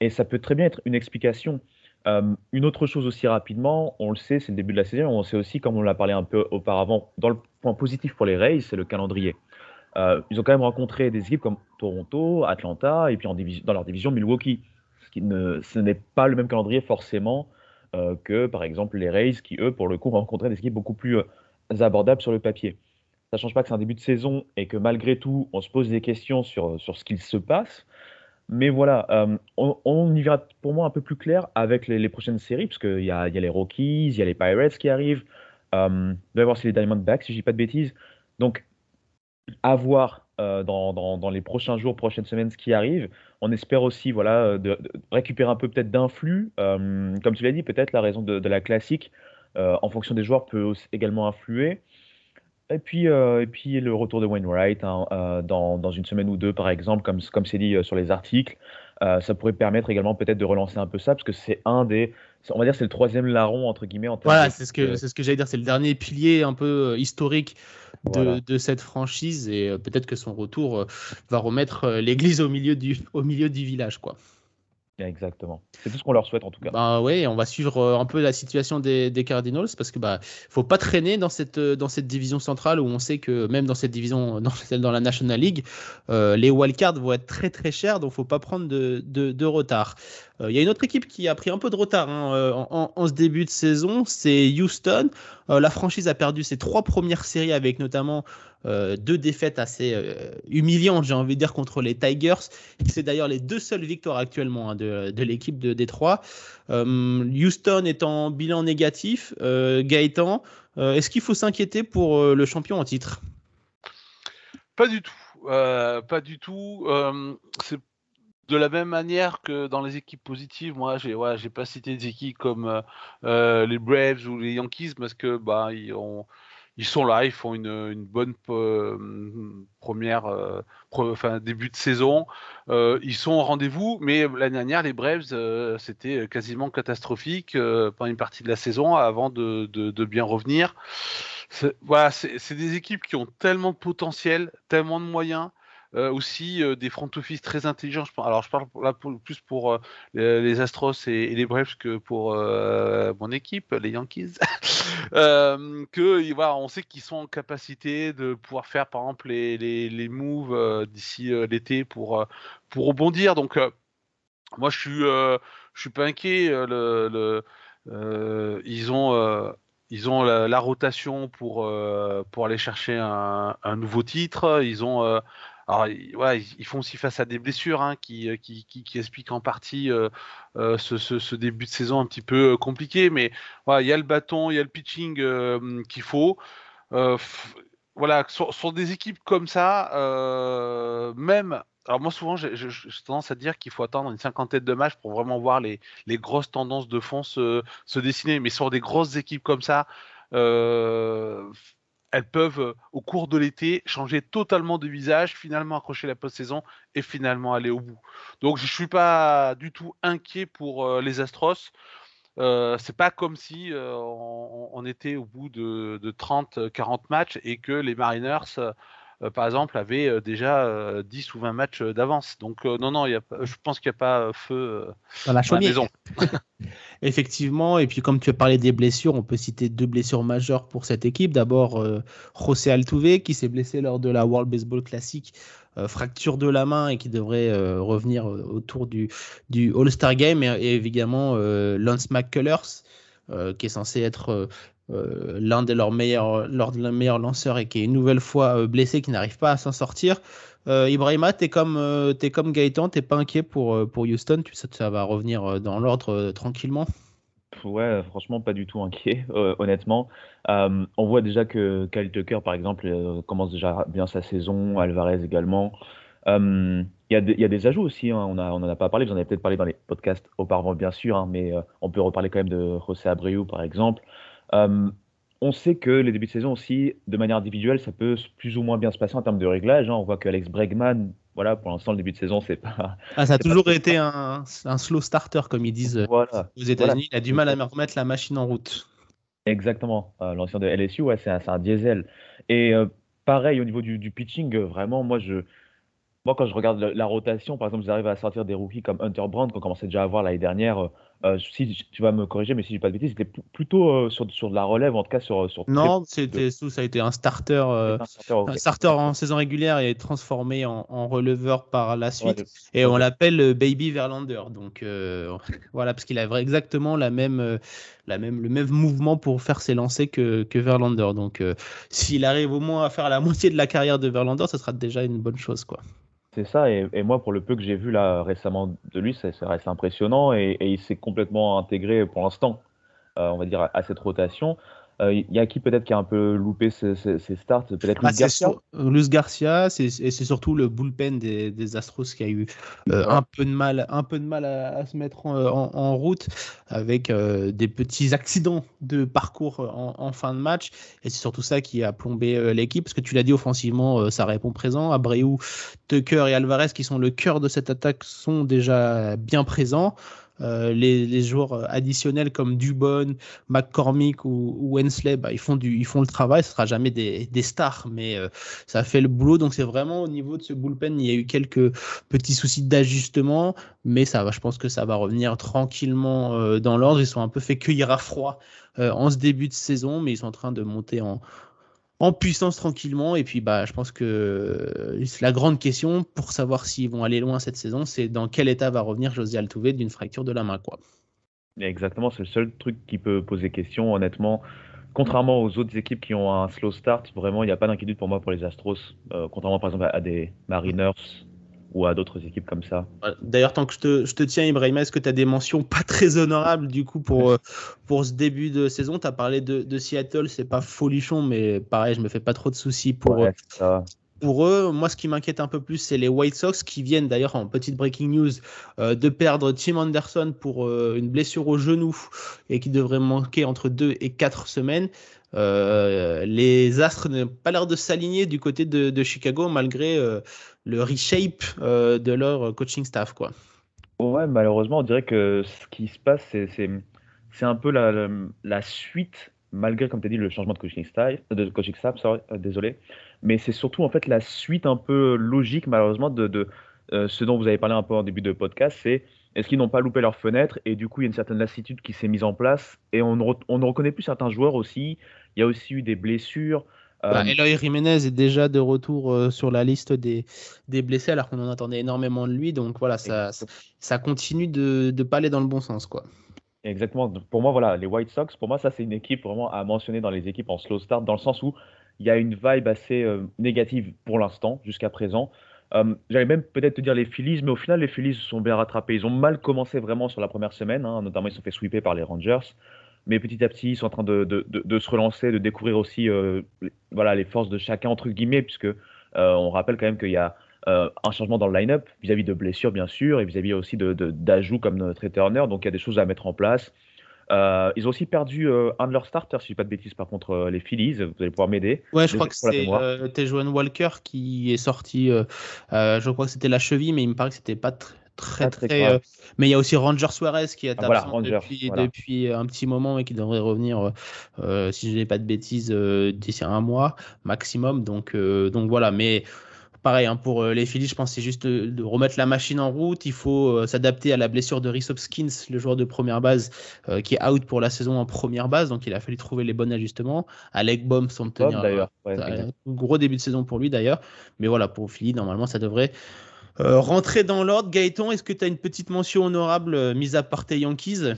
Et ça peut très bien être une explication euh, une autre chose aussi rapidement, on le sait, c'est le début de la saison, on sait aussi, comme on l'a parlé un peu auparavant, dans le point positif pour les Rays, c'est le calendrier. Euh, ils ont quand même rencontré des équipes comme Toronto, Atlanta, et puis dans leur division Milwaukee. Ce, n'est pas le même calendrier forcément euh, que, par exemple, les Rays, qui eux, pour le coup, rencontraient des équipes beaucoup plus abordables sur le papier. Ça ne change pas que c'est un début de saison et que malgré tout, on se pose des questions sur ce qu'il se passe. Mais voilà, euh, on, y verra pour moi un peu plus clair avec les, prochaines séries, parce qu'il y y a les Rockies, il y a les Pirates qui arrivent. Euh, il va y avoir aussi les Diamondbacks, si je dis pas de bêtises. Donc, à voir euh, dans, dans, les prochains jours, prochaines semaines, ce qui arrive. On espère aussi voilà, de, récupérer un peu peut-être d'influx. comme tu l'as dit, peut-être la raison de la classique, en fonction des joueurs, peut également influer. Et puis, euh, et puis le retour de Wainwright hein, euh, dans, dans, une semaine ou deux, par exemple, comme comme c'est dit euh, sur les articles, ça pourrait permettre également peut-être de relancer un peu ça, parce que c'est un des, on va dire, c'est le troisième larron entre guillemets. En voilà, c'est ce que c'est ce que j'allais dire, c'est le dernier pilier un peu historique de, de cette franchise, et peut-être que son retour va remettre l'église au milieu du au milieu du village, quoi. Exactement. C'est tout ce qu'on leur souhaite en tout cas. Bah ouais, on va suivre euh, un peu la situation des, Cardinals parce que bah faut pas traîner dans cette euh, dans cette division centrale où on sait que même dans cette division dans celle dans la National League, euh, les wildcards vont être très très chers donc faut pas prendre de, de, retard. Il y a une autre équipe qui a pris un peu de retard hein, en, en, ce début de saison, c'est Houston. la franchise a perdu ses trois premières séries avec notamment euh, deux défaites assez euh, humiliantes, j'ai envie de dire, contre les Tigers. C'est d'ailleurs les deux seules victoires actuellement hein, de, l'équipe de Détroit. Euh, Houston est en bilan négatif. Gaëtan, est-ce qu'il faut s'inquiéter pour le champion en titre? Pas du tout. pas du tout. c'est de la même manière que dans les équipes positives, moi, j'ai ouais, pas cité des équipes comme les Braves ou les Yankees parce que bah ils ont ils sont là, ils font une, une bonne première, enfin début de saison. ils sont au rendez-vous, mais l'année dernière, les Braves, c'était quasiment catastrophique pendant une partie de la saison avant de, de bien revenir. Voilà, c'est des équipes qui ont tellement de potentiel, tellement de moyens. Euh, aussi euh, des front office très intelligents. alors je parle là plus pour euh, les Astros et, les Braves que pour mon équipe, les Yankees. [LAUGHS] que voilà, on sait qu'ils sont en capacité de pouvoir faire par exemple les, les, les moves d'ici l'été pour pour rebondir. Donc moi je suis je suis pas inquiet. Le, ils ont ils ont la, rotation pour, pour aller chercher un, un, nouveau titre. Ils ont alors, ouais, ils font aussi face à des blessures hein, qui, qui, qui, expliquent en partie euh, euh, ce, ce, début de saison un petit peu euh, compliqué. Mais il y a le bâton, il y a le pitching qu'il faut. voilà, sur, des équipes comme ça, même. Alors moi souvent j'ai tendance à dire qu'il faut attendre une cinquantaine de matchs pour vraiment voir les, les grosses tendances de fond se, se, dessiner. Mais sur des grosses équipes comme ça, elles peuvent, euh, au cours de l'été, changer totalement de visage, finalement accrocher la post-saison et finalement aller au bout. Donc je ne suis pas du tout inquiet pour euh, les Astros. Euh, c'est pas comme si euh, on, était au bout de, de 30-40 matchs et que les Mariners par exemple, avait euh, déjà 10 euh, ou 20 matchs d'avance. Donc, non, non, y a, je pense qu'il n'y a pas feu dans la, maison. [LAUGHS] Effectivement, et puis comme tu as parlé des blessures, on peut citer deux blessures majeures pour cette équipe. D'abord, José Altuve qui s'est blessé lors de la World Baseball Classic, fracture de la main et qui devrait revenir autour du, du All-Star Game, et, évidemment Lance McCullers. qui est censé être euh, l'un de leurs meilleurs, meilleurs lanceurs et qui est une nouvelle fois euh, blessé, qui n'arrive pas à s'en sortir. Euh, Ibrahima, tu es comme, es comme Gaëtan, tu pas inquiet pour, pour Houston, tu sais ça va revenir dans l'ordre tranquillement? Ouais, franchement, pas du tout inquiet, honnêtement. on voit déjà que Kyle Tucker, par exemple, commence déjà bien sa saison, Alvarez également. Il y, a y, a des ajouts aussi, hein. on n'en a pas parlé, vous en avez peut-être parlé dans les podcasts auparavant, bien sûr, hein, mais on peut reparler quand même de José Abreu, par exemple. Euh, on sait que les débuts de saison aussi, de manière individuelle, ça peut plus ou moins bien se passer en termes de réglages. Hein. On voit qu'Alex Bregman, voilà, pour l'instant, le début de saison, c'est pas. Ah, ça a toujours été un, slow starter, comme ils disent aux États-Unis. Il a du mal à remettre la machine en route. Exactement. Euh, l'ancien de LSU, ouais, c'est un, diesel. Et euh, pareil, au niveau du, pitching, vraiment, moi, je. Moi, quand je regarde la, rotation, par exemple, j'arrive à sortir des rookies comme Hunter Brand, qu'on commençait déjà à voir l'année dernière euh, si tu vas me corriger, mais si je dis pas de bêtises, c'était plutôt euh, sur, sur de la relève, en tout cas sur. sur non, c'était ça a été un starter, euh, un starter, en saison régulière et transformé en, en releveur par la suite. et on l'appelle Baby Verlander. Donc [LAUGHS] voilà, parce qu'il a exactement la même, la même, le même mouvement pour faire ses lancers que, que Verlander. Donc s'il arrive au moins à faire la [LAUGHS] moitié de la carrière de Verlander, ça sera déjà une bonne chose, quoi. C'est ça, et, moi, pour le peu que j'ai vu là récemment de lui, ça, reste impressionnant et, il s'est complètement intégré pour l'instant, euh, on va dire, à cette rotation. Il euh, y a qui peut-être qui a un peu loupé ses, starts? Peut-être bah, Garcia? Luz Garcia, et c'est surtout le bullpen des, Astros qui a eu euh, un peu de mal, un peu de mal à, se mettre en, route avec euh, des petits accidents de parcours en, fin de match. Et c'est surtout ça qui a plombé l'équipe, parce que tu l'as dit offensivement, ça répond présent. Abreu, Tucker et Alvarez, qui sont le cœur de cette attaque, sont déjà bien présents. Euh, les, joueurs additionnels comme Dubon, McCormick ou, ou Wensley, bah, ils, font du, ils font le travail. Ce sera jamais des, des stars, mais euh, ça fait le boulot. Donc c'est vraiment au niveau de ce bullpen, il y a eu quelques petits soucis d'ajustement, mais ça va. Je pense que ça va revenir tranquillement euh, dans l'ordre. Ils sont un peu fait cueillir à froid en ce début de saison, mais ils sont en train de monter en, en puissance tranquillement. Et puis, bah, je pense que euh, la grande question pour savoir s'ils vont aller loin cette saison, c'est dans quel état va revenir José Altuve d'une fracture de la main. Exactement, c'est le seul truc qui peut poser question, honnêtement. Contrairement aux autres équipes qui ont un slow start, vraiment, il n'y a pas d'inquiétude pour moi pour les Astros. Euh, contrairement par exemple à des Mariners ou à d'autres équipes comme ça. D'ailleurs, tant que je te, je te tiens, Ibrahima, est-ce que tu as des mentions pas très honorables du coup pour, euh, pour ce début de saison? Tu as parlé de, de Seattle, c'est pas folichon, mais pareil, je me fais pas trop de soucis pour, pour eux. Moi, ce qui m'inquiète un peu plus, c'est les White Sox qui viennent d'ailleurs en petite breaking news euh, de perdre Tim Anderson pour euh, une blessure au genou et qui devrait manquer entre deux et quatre semaines. Euh, les Astres n'ont pas l'air de s'aligner du côté de, Chicago malgré le reshape de leur coaching staff. Quoi. Ouais, malheureusement, on dirait que ce qui se passe, c'est un peu la, suite, malgré, comme tu as dit, le changement de coaching, style, de coaching staff, désolé, mais c'est surtout en fait la suite un peu logique, malheureusement, de, euh, ce dont vous avez parlé un peu en début de podcast, c'est est-ce qu'ils n'ont pas loupé leur fenêtre et du coup il y a une certaine lassitude qui s'est mise en place et on ne reconnaît plus certains joueurs aussi. Il y a aussi eu des blessures. Euh... Bah, Eloy Jiménez est déjà de retour euh, sur la liste des, des blessés alors qu'on en attendait énormément de lui. Donc voilà, ça, ça continue de ne pas aller dans le bon sens. quoi. Exactement. Pour moi, voilà, les White Sox, pour moi, ça c'est une équipe vraiment à mentionner dans les équipes en slow start, dans le sens où il y a une vibe assez euh, négative pour l'instant, jusqu'à présent. Euh, j'allais même peut-être te dire les Phillies, mais au final, les Phillies se sont bien rattrapés. Ils ont mal commencé vraiment sur la première semaine, hein, notamment ils se sont fait sweeper par les Rangers. Mais petit à petit, ils sont en train de, de, de, se relancer, de découvrir aussi euh, voilà, les forces de chacun, entre guillemets, puisque on rappelle quand même qu'il y a un changement dans le line-up vis-à-vis de blessures, bien sûr, et vis-à-vis aussi d'ajouts comme notre Turner. Donc il y a des choses à mettre en place. Euh, ils ont aussi perdu euh, un de leurs starters, si je dis pas de bêtises, par contre, euh, les Phillies. Vous allez pouvoir m'aider. Ouais, je crois que c'est Tejuan Walker qui est sorti. je crois que c'était la cheville, mais il me paraît que c'était pas très très, mais il y a aussi Ranger Suarez qui est ah, absent depuis, depuis, un petit moment et qui devrait revenir si je n'ai pas de bêtises d'ici un mois maximum donc donc voilà mais pareil, hein, pour euh, les Phillies, je pense que c'est juste de, remettre la machine en route. Il faut euh, s'adapter à la blessure de Rhys Hopkins, le joueur de première base, euh, qui est out pour la saison en première base. Donc, il a fallu trouver les bons ajustements. Alec Baum semble tenir un gros début de saison pour lui d'ailleurs. Mais voilà, pour Philly, normalement, ça devrait rentrer dans l'ordre. Gaëtan, est-ce que tu as une petite mention honorable, mise à part tes Yankees?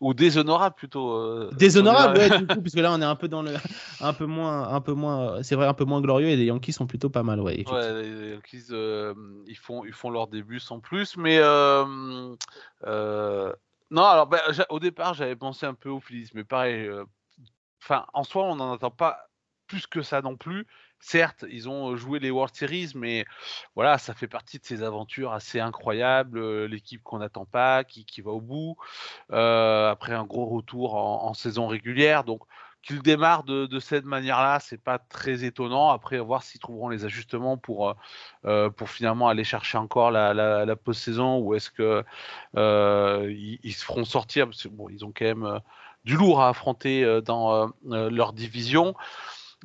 Ou déshonorable plutôt. Euh, déshonorable, ouais, du [LAUGHS] coup, puisque là on est un peu dans le, un peu moins, un peu moins, c'est vrai, un peu moins glorieux et les Yankees sont plutôt pas mal, ouais. Ouais, les Yankees, euh, ils font, ils font leur début sans plus, mais euh, non, alors ben, au départ j'avais pensé un peu aux Phillies, mais pareil, enfin en soi on n'en attend pas plus que ça non plus. Certes, ils ont joué les World Series, mais voilà, ça fait partie de ces aventures assez incroyables. L'équipe qu'on n'attend pas, qui, va au bout, après un gros retour en, saison régulière. Donc, qu'ils démarrent de, cette manière-là, c'est pas très étonnant. Après, voir s'ils trouveront les ajustements pour, pour finalement aller chercher encore la, la, post-saison ou est-ce que ils, se feront sortir parce que bon, ils ont quand même du lourd à affronter dans leur division.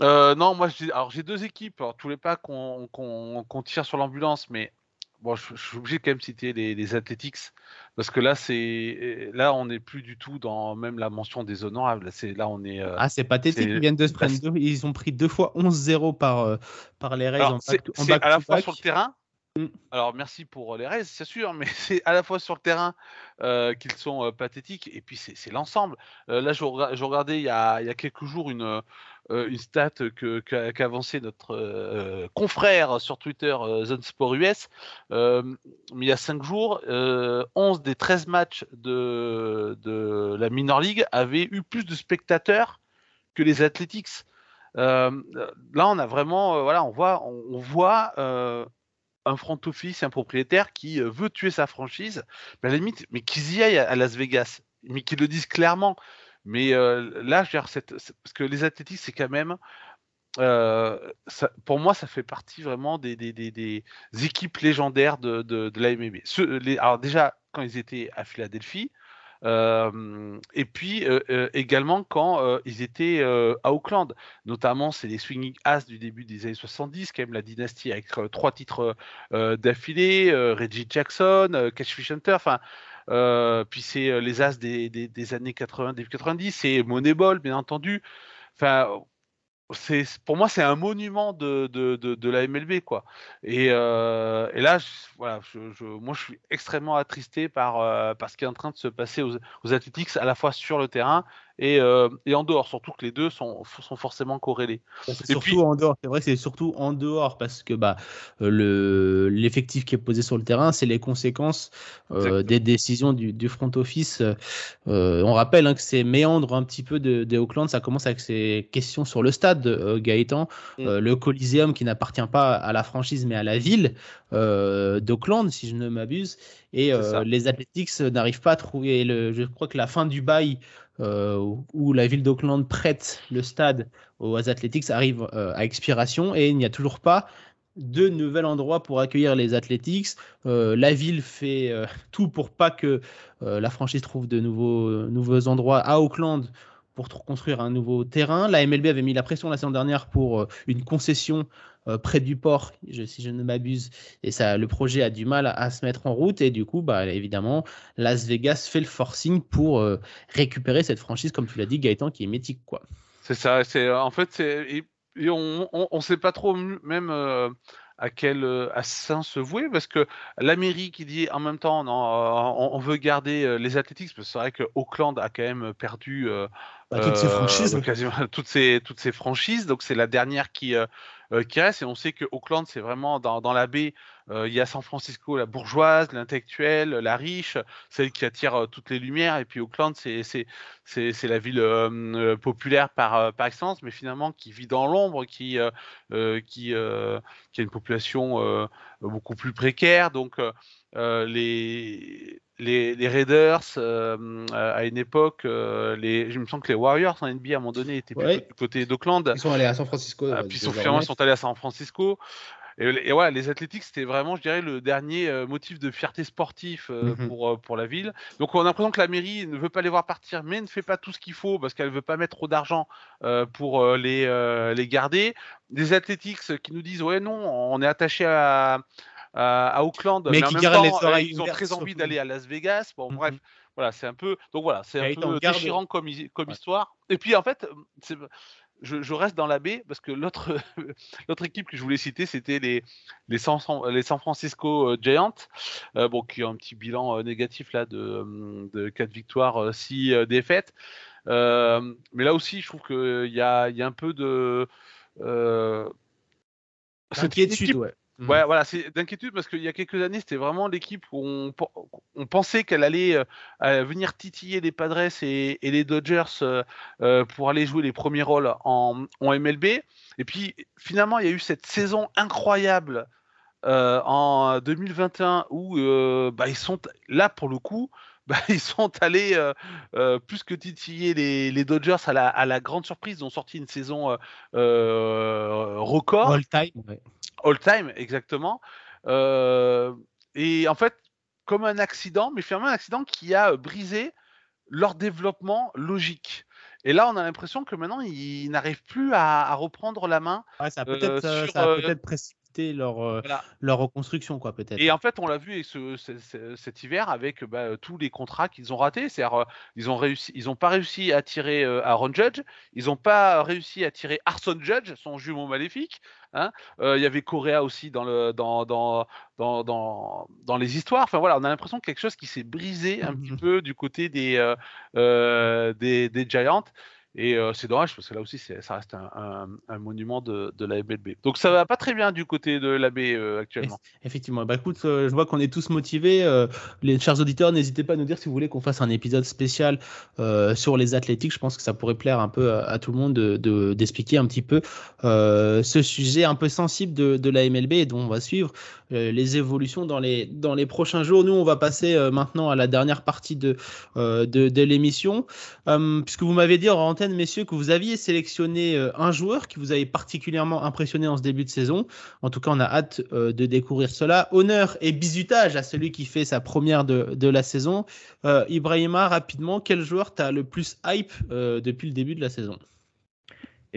Euh, non, moi, alors j'ai deux équipes. Alors, tous les pas qu'on tire sur l'ambulance, mais bon, je, suis obligé de quand même citer les, les Athletics parce que là, c'est là, on n'est plus du tout dans même la mention des honorables. C'est là, on est. Euh, ah, c'est pathétique. Ils viennent de se prendre deux. Ils ont pris deux fois 11-0 par euh, par les Rays C'est à la fois sur le terrain. Mm. Alors merci pour les Rays, c'est sûr, mais [LAUGHS] c'est à la fois sur le terrain qu'ils sont pathétiques et puis c'est l'ensemble. là, je, regardais il y, a, quelques jours une, euh, une stat qu'a qu avancé notre euh, confrère sur Twitter, euh, Zone US. mais il y a 5 jours, 11 des 13 matchs de, de, la Minor League avaient eu plus de spectateurs que les Athletics. là, on a vraiment, voilà, on voit, on, voit un front office, un propriétaire qui veut tuer sa franchise, mais à la limite, mais qu'ils y aillent à Las Vegas, mais qu'ils le disent clairement. Mais là, je parce que les athlétiques, c'est quand même. pour moi, ça fait partie vraiment des, des, équipes légendaires de, de, la alors déjà, quand ils étaient à Philadelphie, et puis également quand ils étaient à Auckland. Notamment, c'est les Swinging As du début des années 70, quand même la dynastie avec trois titres d'affilée, Reggie Jackson, Cash Fish Hunter, enfin euh, puis c'est euh, les As des, des, années 80, début 90, c'est Moneyball, bien entendu. Enfin, c'est pour moi c'est un monument de, de, de, la MLB quoi. Et, euh, et là je, voilà je, moi je suis extrêmement attristé par, par ce qui est en train de se passer aux, aux Athletics à la fois sur le terrain et, euh, et, en dehors, surtout que les deux sont, sont forcément corrélés. C'est surtout puis... en dehors, c'est vrai que c'est surtout en dehors parce que bah, le, l'effectif qui est posé sur le terrain, c'est les conséquences euh, des décisions du, du front office. Euh, on rappelle hein, que c'est méandre un petit peu de, de, Auckland, ça commence avec ces questions sur le stade, euh, Gaëtan, mm. Euh, le Coliseum qui n'appartient pas à la franchise mais à la ville d'Auckland, si je ne m'abuse, et les Athletics n'arrivent pas à trouver, le, je crois que la fin du bail euh, où la ville d'Auckland prête le stade aux Athletics arrive euh, à expiration et il n'y a toujours pas de nouvel endroit pour accueillir les Athletics. Euh, la ville fait [LAUGHS] tout pour pas que la franchise trouve de nouveaux, nouveaux endroits à Auckland pour construire un nouveau terrain. La MLB avait mis la pression la saison dernière pour une concession euh, près du port, si je ne m'abuse. Et ça, le projet a du mal à, se mettre en route. Et du coup, bah, évidemment, Las Vegas fait le forcing pour euh, récupérer cette franchise, comme tu l'as dit, Gaëtan, qui est mythique. quoi. C'est ça. C'est en fait, c'est, on ne sait pas trop même. Euh, à quel assassin se vouer parce que la mairie qui dit en même temps non, on, veut garder les athlétiques parce que c'est vrai que Auckland a quand même perdu bah, toutes ses franchises quasiment [LAUGHS] toutes ces toutes ces franchises donc c'est la dernière qui euh, qui reste. Et on sait que Auckland, c'est vraiment dans, la baie, euh, il y a San Francisco, la bourgeoise, l'intellectuelle, la riche, celle qui attire euh, toutes les lumières. Et puis Auckland, c'est la ville populaire par, par excellence, mais finalement qui vit dans l'ombre, qui, qui, qui a une population beaucoup plus précaire. Donc les, les, les, Raiders, euh, à une époque, euh, les, je me sens que les Warriors en NBA à un moment donné étaient ouais. du côté d'Auckland. Ils sont allés à San Francisco. Ah, puis finalement, ils sont allés à San Francisco. Et, et voilà, les Athletics, c'était vraiment, je dirais, le dernier euh, motif de fierté sportif euh, mm -hmm. pour, pour la ville. Donc, on a l'impression que la mairie ne veut pas les voir partir, mais ne fait pas tout ce qu'il faut parce qu'elle ne veut pas mettre trop d'argent pour les, les garder. Des Athletics qui nous disent, ouais, non, on est attaché à à Auckland, mais, mais qui en même temps, les oreilles ils ont très envie d'aller à Las Vegas. Bon, -hmm. bref, voilà, c'est un peu, donc voilà, c'est un peu déchirant comme, comme ouais. histoire. Et puis en fait, je, je, reste dans la baie parce que l'autre [LAUGHS] l'autre équipe que je voulais citer, c'était les les San, les San Francisco euh, Giants, euh, bon, qui ont un petit bilan euh, négatif là de, de 4 victoires, 6 euh, défaites. Mais là aussi, je trouve qu'il y a, y a un peu de euh, inquiétude, ouais. Mmh. Ouais, voilà, c'est d'inquiétude parce qu'il y a quelques années, c'était vraiment l'équipe où on, pensait qu'elle allait euh, venir titiller les Padres et, les Dodgers euh, euh, pour aller jouer les premiers rôles en, MLB. Et puis finalement, il y a eu cette saison incroyable euh, en 2021 où euh, bah, ils sont là pour le coup. [LAUGHS] Bah, ils sont allés plus que titiller les, les Dodgers à la, à la, grande surprise. Ils ont sorti une saison record. All time. Ouais all time, exactement. Euh, et en fait, comme un accident, mais finalement un accident qui a brisé leur développement logique. Et là, on a l'impression que maintenant, ils n'arrivent plus à, à, reprendre la main. Ouais, ça a peut-être euh, peut euh, précipité leur, euh, voilà. leur reconstruction, quoi, peut-être. Et en fait, on l'a vu ce, ce, ce, cet hiver avec bah, tous les contrats qu'ils ont ratés. C'est-à-dire, ils ont réussi, ils n'ont pas réussi à tirer Aaron Judge, ils n'ont pas réussi à tirer Arson Judge, son jumeau maléfique. Hein euh, il y avait Correa aussi dans, le, dans, dans, dans, dans, les histoires. Enfin voilà, on a l'impression que quelque chose qui s'est brisé un petit peu du côté des, euh, euh, des, des Giants. Et euh, c'est dommage parce que là aussi, ça reste un, monument de, de, la MLB. Donc ça va pas très bien du côté de la baie euh, actuellement. Effectivement. Bah écoute, euh, je vois qu'on est tous motivés. Euh, les chers auditeurs, n'hésitez pas à nous dire si vous voulez qu'on fasse un épisode spécial sur les athlétiques. Je pense que ça pourrait plaire un peu à, tout le monde d'expliquer de, un petit peu ce sujet un peu sensible de, la MLB et dont on va suivre les évolutions dans les, dans les prochains jours. Nous, on va passer maintenant à la dernière partie de, de, de l'émission. puisque vous m'avez dit en antenne messieurs, que vous aviez sélectionné euh, un joueur qui vous avait particulièrement impressionné en ce début de saison. En tout cas, on a hâte euh, de découvrir cela. Honneur et bisutage à celui qui fait sa première de, de la saison. Euh, Ibrahima, rapidement, quel joueur t'as le plus hype euh, depuis le début de la saison?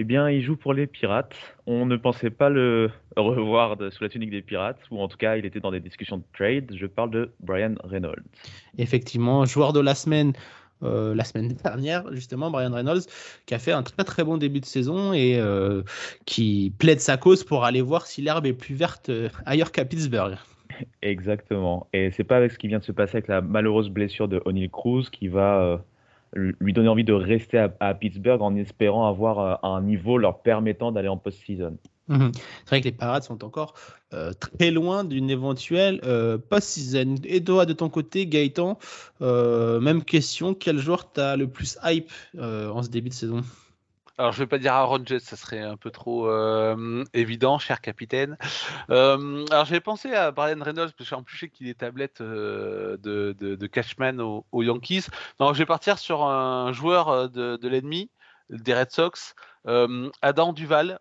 Eh bien, il joue pour les Pirates. On ne pensait pas le revoir de, sous la tunique des Pirates, ou en tout cas, il était dans des discussions de trade. Je parle de Brian Reynolds. Effectivement, joueur de la semaine euh, la semaine [LAUGHS] dernière, justement, Brian Reynolds, qui a fait un très très bon début de saison et euh, qui plaide sa cause pour aller voir si l'herbe est plus verte euh, ailleurs qu'à Pittsburgh. Exactement. Et c'est pas avec ce qui vient de se passer avec la malheureuse blessure de O'Neill Cruz qui va lui donner envie de rester à, Pittsburgh en espérant avoir un niveau leur permettant d'aller en post-season. Mhm. C'est vrai que les Parades sont encore très loin d'une éventuelle post-season. Et toi, de ton côté, Gaëtan, même question, quel joueur t'as le plus hype en ce début de saison? Alors, je vais pas dire Aaron Judge, ça serait un peu trop euh, évident, cher capitaine. Euh, alors, j'avais pensé à Brian Reynolds, parce qu'en plus, je qu'il est tablette euh, de, de, Cashman aux, Yankees. Je vais partir sur un joueur de, de l'ennemi, des Red Sox, Adam Duval,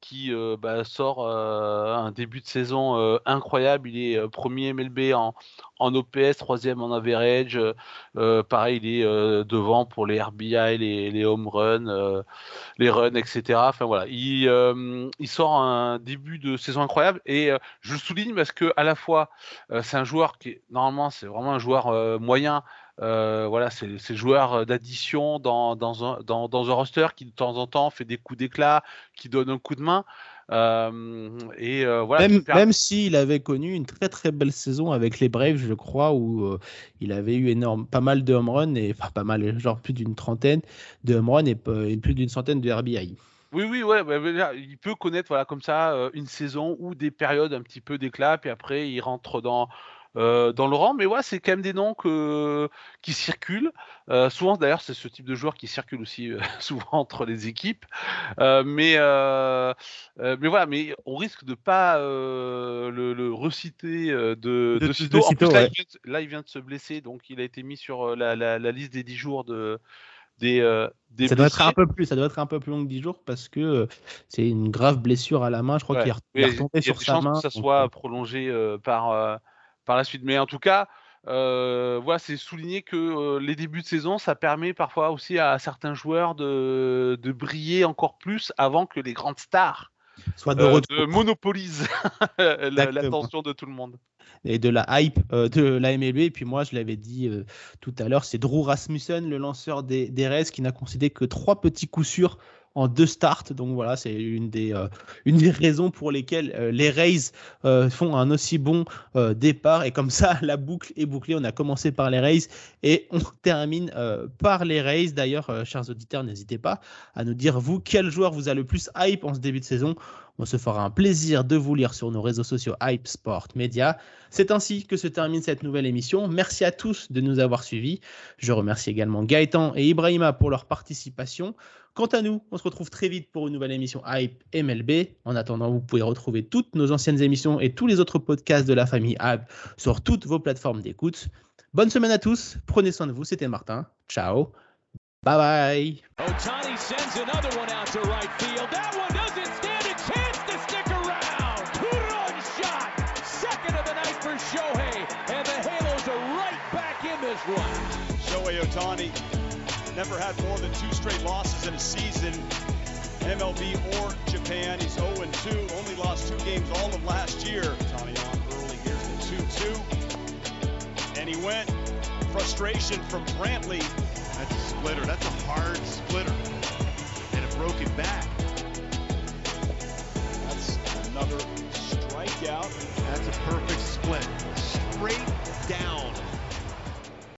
qui bah, sort un début de saison incroyable. Il est premier MLB en, en OPS, troisième en average. pareil, il est devant pour les RBI, les, les home runs, les runs, etc. Enfin voilà, il, il, sort un début de saison incroyable et je le souligne parce que à la fois c'est un joueur qui normalement c'est vraiment un joueur moyen euh, voilà, c'est le joueur euh, d'addition dans, dans, un, dans, dans, un roster qui de temps en temps fait des coups d'éclat, qui donne un coup de main. Euh, et voilà, même, même s'il avait connu une très très belle saison avec les Braves, je crois, où il avait eu énorme, pas mal de home runs, et, enfin pas mal, genre plus d'une trentaine de home runs et, plus d'une centaine de RBI. Oui, oui, ouais, il peut connaître voilà comme ça une saison ou des périodes un petit peu d'éclat, puis après il rentre dans euh, dans le rang, mais ouais, c'est quand même des noms qui circulent. Euh, souvent, d'ailleurs, c'est ce type de joueur qui circule aussi euh, [LAUGHS] souvent entre les équipes. mais, mais voilà, mais on risque de pas le, reciter de, de, sitôt. En plus, là, il vient de, se blesser, donc il a été mis sur la, liste des 10 jours de. Des, des ça doit être un peu plus, ça doit être un peu plus long que 10 jours parce que c'est une grave blessure à la main. Je crois qu'il est retombé sur sa main. Que ça soit prolongé par par la suite. Mais en tout cas, euh, voilà, c'est souligner que euh, les débuts de saison, ça permet parfois aussi à certains joueurs de, de briller encore plus avant que les grandes stars Soit de, euh, monopolisent [LAUGHS] l'attention de tout le monde. Et de la hype de la MLB. Et puis moi, je l'avais dit tout à l'heure, c'est Drew Rasmussen, le lanceur des, Reds, qui n'a concédé que trois petits coups sûrs en deux starts. Donc voilà, c'est une des, euh, raisons pour lesquelles euh, les Rays euh, font un aussi bon départ. Et comme ça, [LAUGHS] la boucle est bouclée. On a commencé par les Rays et on termine par les Rays. D'ailleurs, chers auditeurs, n'hésitez pas à nous dire, vous, quel joueur vous a le plus hype en ce début de saison. On se fera un plaisir de vous lire sur nos réseaux sociaux Hype Sport Media. C'est ainsi que se termine cette nouvelle émission. Merci à tous de nous avoir suivis. Je remercie également Gaëtan et Ibrahima pour leur participation. Quant à nous, on se retrouve très vite pour une nouvelle émission Hype MLB. En attendant, vous pouvez retrouver toutes nos anciennes émissions et tous les autres podcasts de la famille Hype sur toutes vos plateformes d'écoute. Bonne semaine à tous, prenez soin de vous, c'était Martin. Ciao. Bye bye. Never had more than two straight losses in a season, MLB or Japan. He's 0-2, only lost two games all of last year. Tommy on early, here's the 2-2. And he went. Frustration from Brantley. That's a splitter. That's a hard splitter. And a broken back. That's another strikeout. That's a perfect split. Straight down.